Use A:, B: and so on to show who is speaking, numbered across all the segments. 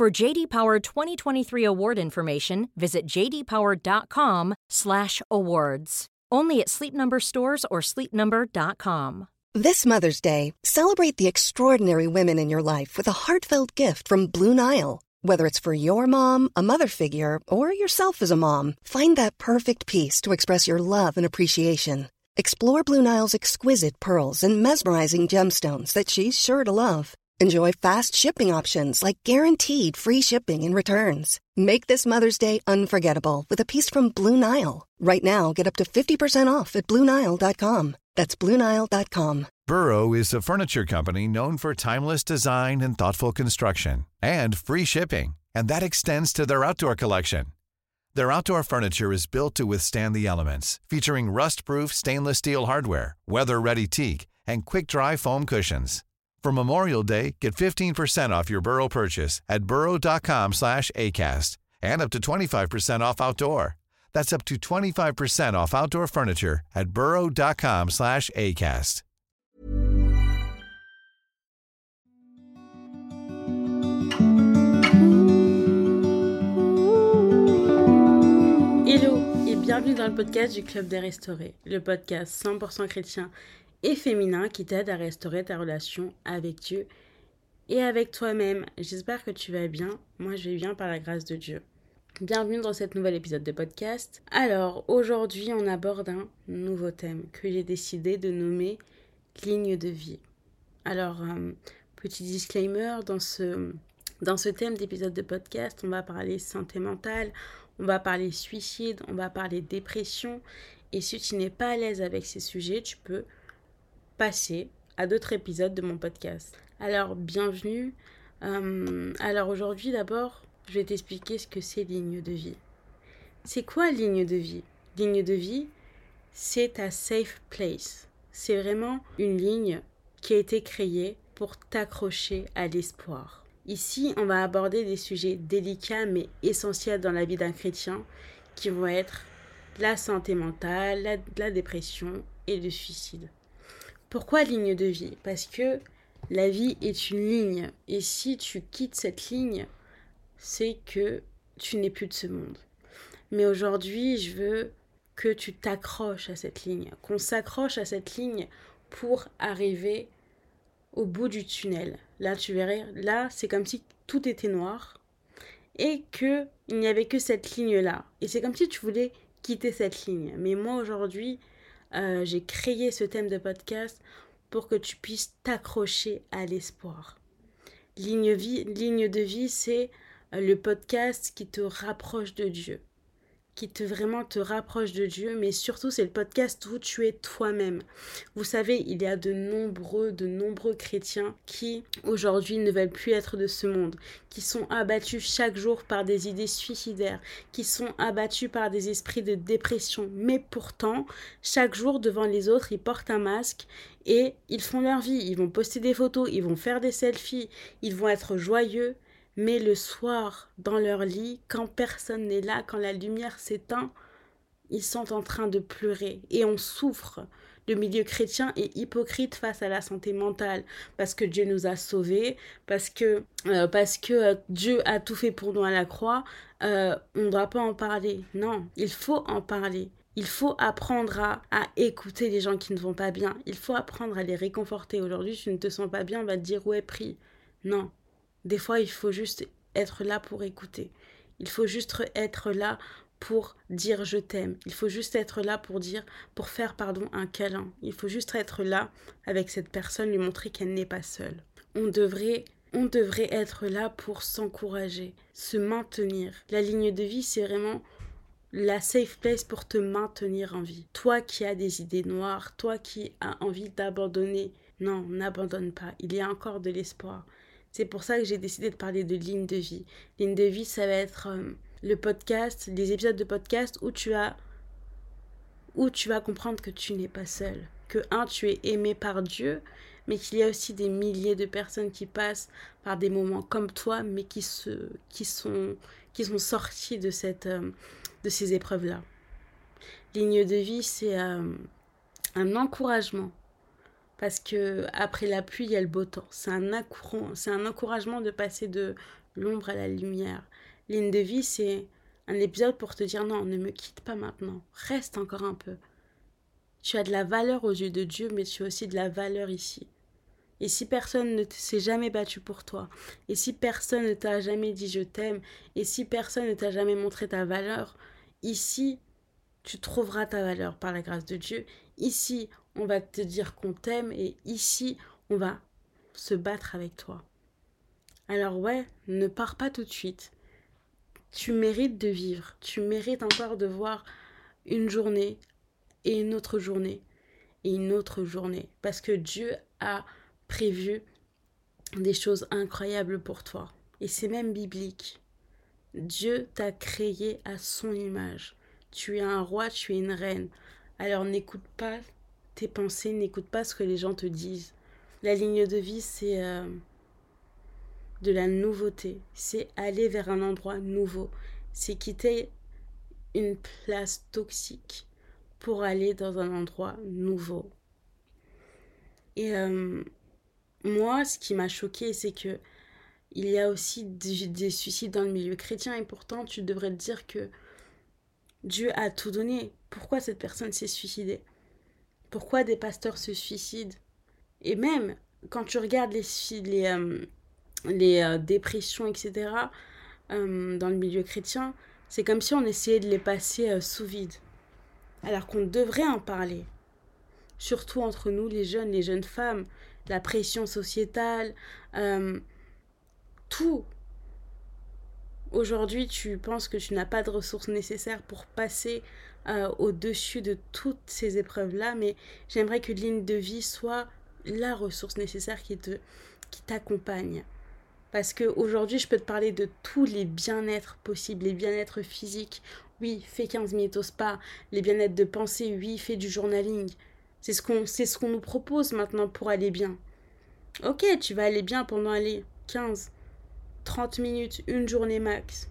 A: For JD Power 2023 award information, visit jdpower.com/awards. Only at Sleep Number stores or sleepnumber.com.
B: This Mother's Day, celebrate the extraordinary women in your life with a heartfelt gift from Blue Nile. Whether it's for your mom, a mother figure, or yourself as a mom, find that perfect piece to express your love and appreciation. Explore Blue Nile's exquisite pearls and mesmerizing gemstones that she's sure to love. Enjoy fast shipping options like guaranteed free shipping and returns. Make this Mother's Day unforgettable with a piece from Blue Nile. Right now, get up to 50% off at BlueNile.com. That's BlueNile.com.
C: Burrow is a furniture company known for timeless design and thoughtful construction and free shipping, and that extends to their outdoor collection. Their outdoor furniture is built to withstand the elements, featuring rust-proof stainless steel hardware, weather-ready teak, and quick-dry foam cushions. For Memorial Day, get 15% off your Burrow purchase at burrow.com slash ACAST and up to 25% off outdoor. That's up to 25% off outdoor furniture at burrow.com slash ACAST.
D: Hello et bienvenue dans le podcast du Club des Restaurés, le podcast 100% chrétien et féminin qui t'aide à restaurer ta relation avec Dieu et avec toi-même. J'espère que tu vas bien. Moi, je vais bien par la grâce de Dieu. Bienvenue dans cet nouvel épisode de podcast. Alors, aujourd'hui, on aborde un nouveau thème que j'ai décidé de nommer ligne de vie. Alors, euh, petit disclaimer, dans ce, dans ce thème d'épisode de podcast, on va parler santé mentale, on va parler suicide, on va parler dépression. Et si tu n'es pas à l'aise avec ces sujets, tu peux passer à d'autres épisodes de mon podcast. Alors, bienvenue. Euh, alors aujourd'hui, d'abord, je vais t'expliquer ce que c'est ligne de vie. C'est quoi ligne de vie? Ligne de vie, c'est ta safe place. C'est vraiment une ligne qui a été créée pour t'accrocher à l'espoir. Ici, on va aborder des sujets délicats mais essentiels dans la vie d'un chrétien qui vont être la santé mentale, la, la dépression et le suicide. Pourquoi ligne de vie? Parce que la vie est une ligne et si tu quittes cette ligne, c'est que tu n'es plus de ce monde. Mais aujourd'hui, je veux que tu t'accroches à cette ligne, qu'on s'accroche à cette ligne pour arriver au bout du tunnel. Là, tu verrais, là, c'est comme si tout était noir et que il n'y avait que cette ligne-là. Et c'est comme si tu voulais quitter cette ligne. Mais moi, aujourd'hui, euh, j'ai créé ce thème de podcast pour que tu puisses t'accrocher à l'espoir. Ligne, de vie, c'est euh, le podcast qui te rapproche de Dieu qui te vraiment te rapproche de Dieu, mais surtout c'est le podcast où tu es toi-même. Vous savez, il y a de nombreux, de nombreux chrétiens qui aujourd'hui ne veulent plus être de ce monde, qui sont abattus chaque jour par des idées suicidaires, qui sont abattus par des esprits de dépression, mais pourtant, chaque jour devant les autres, ils portent un masque et ils font leur vie, ils vont poster des photos, ils vont faire des selfies, ils vont être joyeux, mais le soir, dans leur lit, quand personne n'est là, quand la lumière s'éteint, ils sont en train de pleurer et on souffre. Le milieu chrétien est hypocrite face à la santé mentale parce que Dieu nous a sauvés, parce que, euh, parce que euh, Dieu a tout fait pour nous à la croix. Euh, on ne doit pas en parler. Non, il faut en parler. Il faut apprendre à, à, écouter les gens qui ne vont pas bien. Il faut apprendre à les réconforter. Aujourd'hui, tu ne te sens pas bien, on va te dire ouais, prie. Non, des fois, il faut juste être là pour écouter. Il faut juste être là pour dire je t'aime. Il faut juste être là pour dire, pour faire, pardon, un câlin. Il faut juste être là avec cette personne, lui montrer qu'elle n'est pas seule. On devrait, on devrait être là pour s'encourager, se maintenir. La ligne de vie, c'est vraiment la safe place pour te maintenir en vie. Toi qui as des idées noires, toi qui as envie d'abandonner, non, n'abandonne pas. Il y a encore de l'espoir. C'est pour ça que j'ai décidé de parler de ligne de vie. Ligne de vie, ça va être euh, le podcast, des épisodes de podcast où tu as où tu vas comprendre que tu n'es pas seul, que un tu es aimé par Dieu, mais qu'il y a aussi des milliers de personnes qui passent par des moments comme toi, mais qui se qui sont qui sont sortis de cette euh, de ces épreuves là. Ligne de vie, c'est euh, un encouragement parce que après la pluie, il y a le beau temps. C'est un, c'est un encouragement de passer de l'ombre à la lumière. Ligne de vie, c'est un épisode pour te dire non, ne me quitte pas maintenant, reste encore un peu. Tu as de la valeur aux yeux de Dieu, mais tu as aussi de la valeur ici. Et si personne ne s'est jamais battu pour toi, et si personne ne t'a jamais dit je t'aime, et si personne ne t'a jamais montré ta valeur, ici, tu trouveras ta valeur par la grâce de Dieu. Ici, on va te dire qu'on t'aime et ici, on va se battre avec toi. Alors ouais, ne pars pas tout de suite. Tu mérites de vivre, tu mérites encore de voir une journée et une autre journée et une autre journée parce que Dieu a prévu des choses incroyables pour toi et c'est même biblique. Dieu t'a créé à son image. Tu es un roi, tu es une reine. Alors n'écoute pas tes pensées, n'écoute pas ce que les gens te disent. La ligne de vie, c'est euh, de la nouveauté. C'est aller vers un endroit nouveau. C'est quitter une place toxique pour aller dans un endroit nouveau. Et euh, moi, ce qui m'a choqué, c'est que il y a aussi des, des, suicides dans le milieu chrétien et pourtant tu devrais te dire que Dieu a tout donné. Pourquoi cette personne s'est suicidée? Pourquoi des pasteurs se suicident Et même quand tu regardes les, les, euh, les euh, dépressions, etc., euh, dans le milieu chrétien, c'est comme si on essayait de les passer sous vide. Alors qu'on devrait en parler. Surtout entre nous, les jeunes, les jeunes femmes, la pression sociétale, tout, Aujourd'hui, tu penses que tu n'as pas de ressources nécessaires pour passer euh, au-dessus de toutes ces épreuves-là, mais j'aimerais que ligne de vie soit la ressource nécessaire qui te qui t'accompagne. Parce que aujourd'hui, je peux te parler de tous les bien-être possibles, les bien-être physiques. Oui, fais 15 minutes au spa, les bien-être de pensée, oui, fais du journaling. C'est ce qu'on ce nous propose maintenant pour aller bien. OK, tu vas aller bien pendant aller 15 30 minutes, une journée max.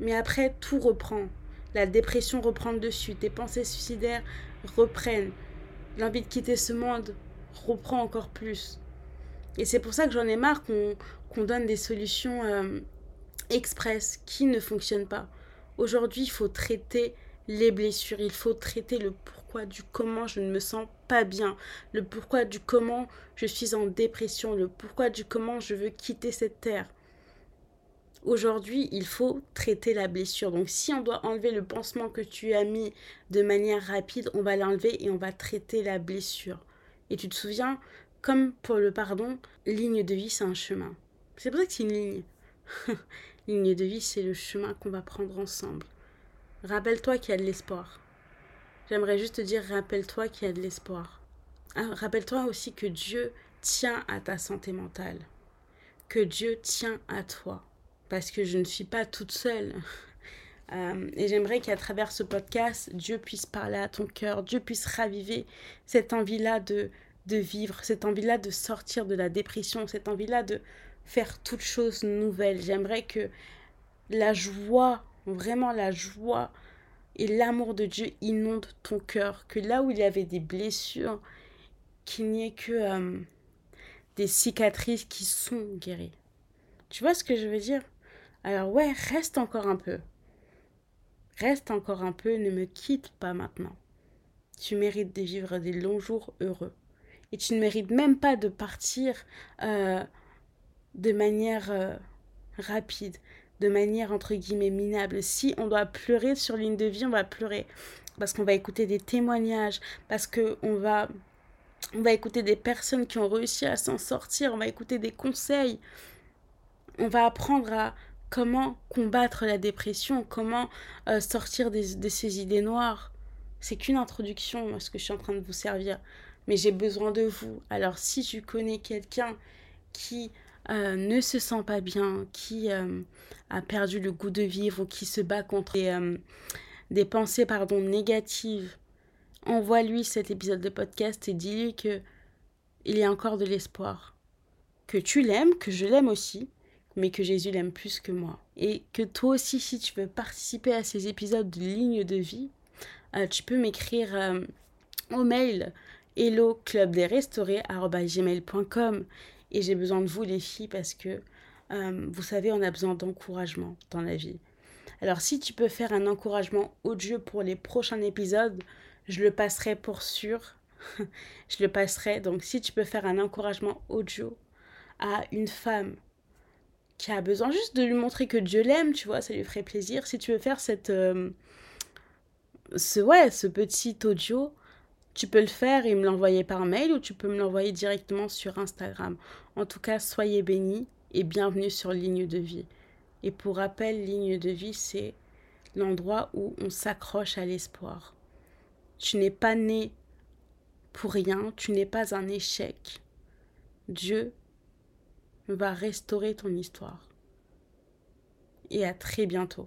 D: Mais après, tout reprend. La dépression reprend dessus, tes pensées suicidaires reprennent. L'envie de quitter ce monde reprend encore plus. Et c'est pour ça que j'en ai marre qu'on donne des solutions euh, express qui ne fonctionnent pas. Aujourd'hui, il faut traiter les blessures, il faut traiter le pourquoi du comment je ne me sens pas bien, le pourquoi du comment je suis en dépression, le pourquoi du comment je veux quitter cette terre. Aujourd'hui, il faut traiter la blessure. Donc si on doit enlever le pansement que tu as mis de manière rapide, on va l'enlever et on va traiter la blessure. Et tu te souviens, comme pour le pardon, ligne de vie, c'est un chemin. C'est pour ça que c'est une ligne. ligne de vie, c'est le chemin qu'on va prendre ensemble. Rappelle-toi qu'il y a de l'espoir. J'aimerais juste te dire, rappelle-toi qu'il y a de l'espoir. Ah, rappelle-toi aussi que Dieu tient à ta santé mentale. Que Dieu tient à toi. Parce que je ne suis pas toute seule. Euh, et j'aimerais qu'à travers ce podcast, Dieu puisse parler à ton cœur, Dieu puisse raviver cette envie-là de, de vivre, cette envie-là de sortir de la dépression, cette envie-là de faire toutes choses nouvelles. J'aimerais que la joie, vraiment la joie et l'amour de Dieu inonde ton cœur, que là où il y avait des blessures, qu'il n'y ait que euh, des cicatrices qui sont guéries. Tu vois ce que je veux dire? Alors ouais, reste encore un peu. Reste encore un peu, ne me quitte pas maintenant. Tu mérites de vivre des longs jours heureux. Et tu ne mérites même pas de partir euh, de manière euh, rapide de manière entre guillemets minable. Si on doit pleurer sur ligne de vie, on va pleurer parce qu'on va écouter des témoignages, parce que on va on va écouter des personnes qui ont réussi à s'en sortir, on va écouter des conseils. On va apprendre à comment combattre la dépression, comment euh, sortir de ces idées noires. C'est qu'une introduction, moi, ce que je suis en train de vous servir. Mais j'ai besoin de vous. Alors, si tu connais quelqu'un qui euh, ne se sent pas bien, qui euh, a perdu le goût de vivre ou qui se bat contre des, des pensées pardon, négatives, envoie-lui cet épisode de podcast et dis-lui que il y a encore de l'espoir. Que tu l'aimes, que je l'aime aussi, mais que Jésus l'aime plus que moi. Et que toi aussi, si tu veux participer à ces épisodes de ligne de vie, tu peux m'écrire au mail hello et j'ai besoin de vous les filles parce que euh, vous savez on a besoin d'encouragement dans la vie. Alors si tu peux faire un encouragement audio pour les prochains épisodes, je le passerai pour sûr. je le passerai. Donc si tu peux faire un encouragement audio à une femme qui a besoin juste de lui montrer que Dieu l'aime, tu vois, ça lui ferait plaisir. Si tu veux faire cette euh, ce ouais, ce petit audio, tu peux le faire et me l'envoyer par mail ou tu peux me l'envoyer directement sur Instagram. En tout cas, soyez bénis et bienvenue sur Ligne de vie. Et pour rappel, Ligne de vie, c'est l'endroit où on s'accroche à l'espoir. Tu n'es pas né pour rien, tu n'es pas un échec. Dieu va restaurer ton histoire. Et à très bientôt.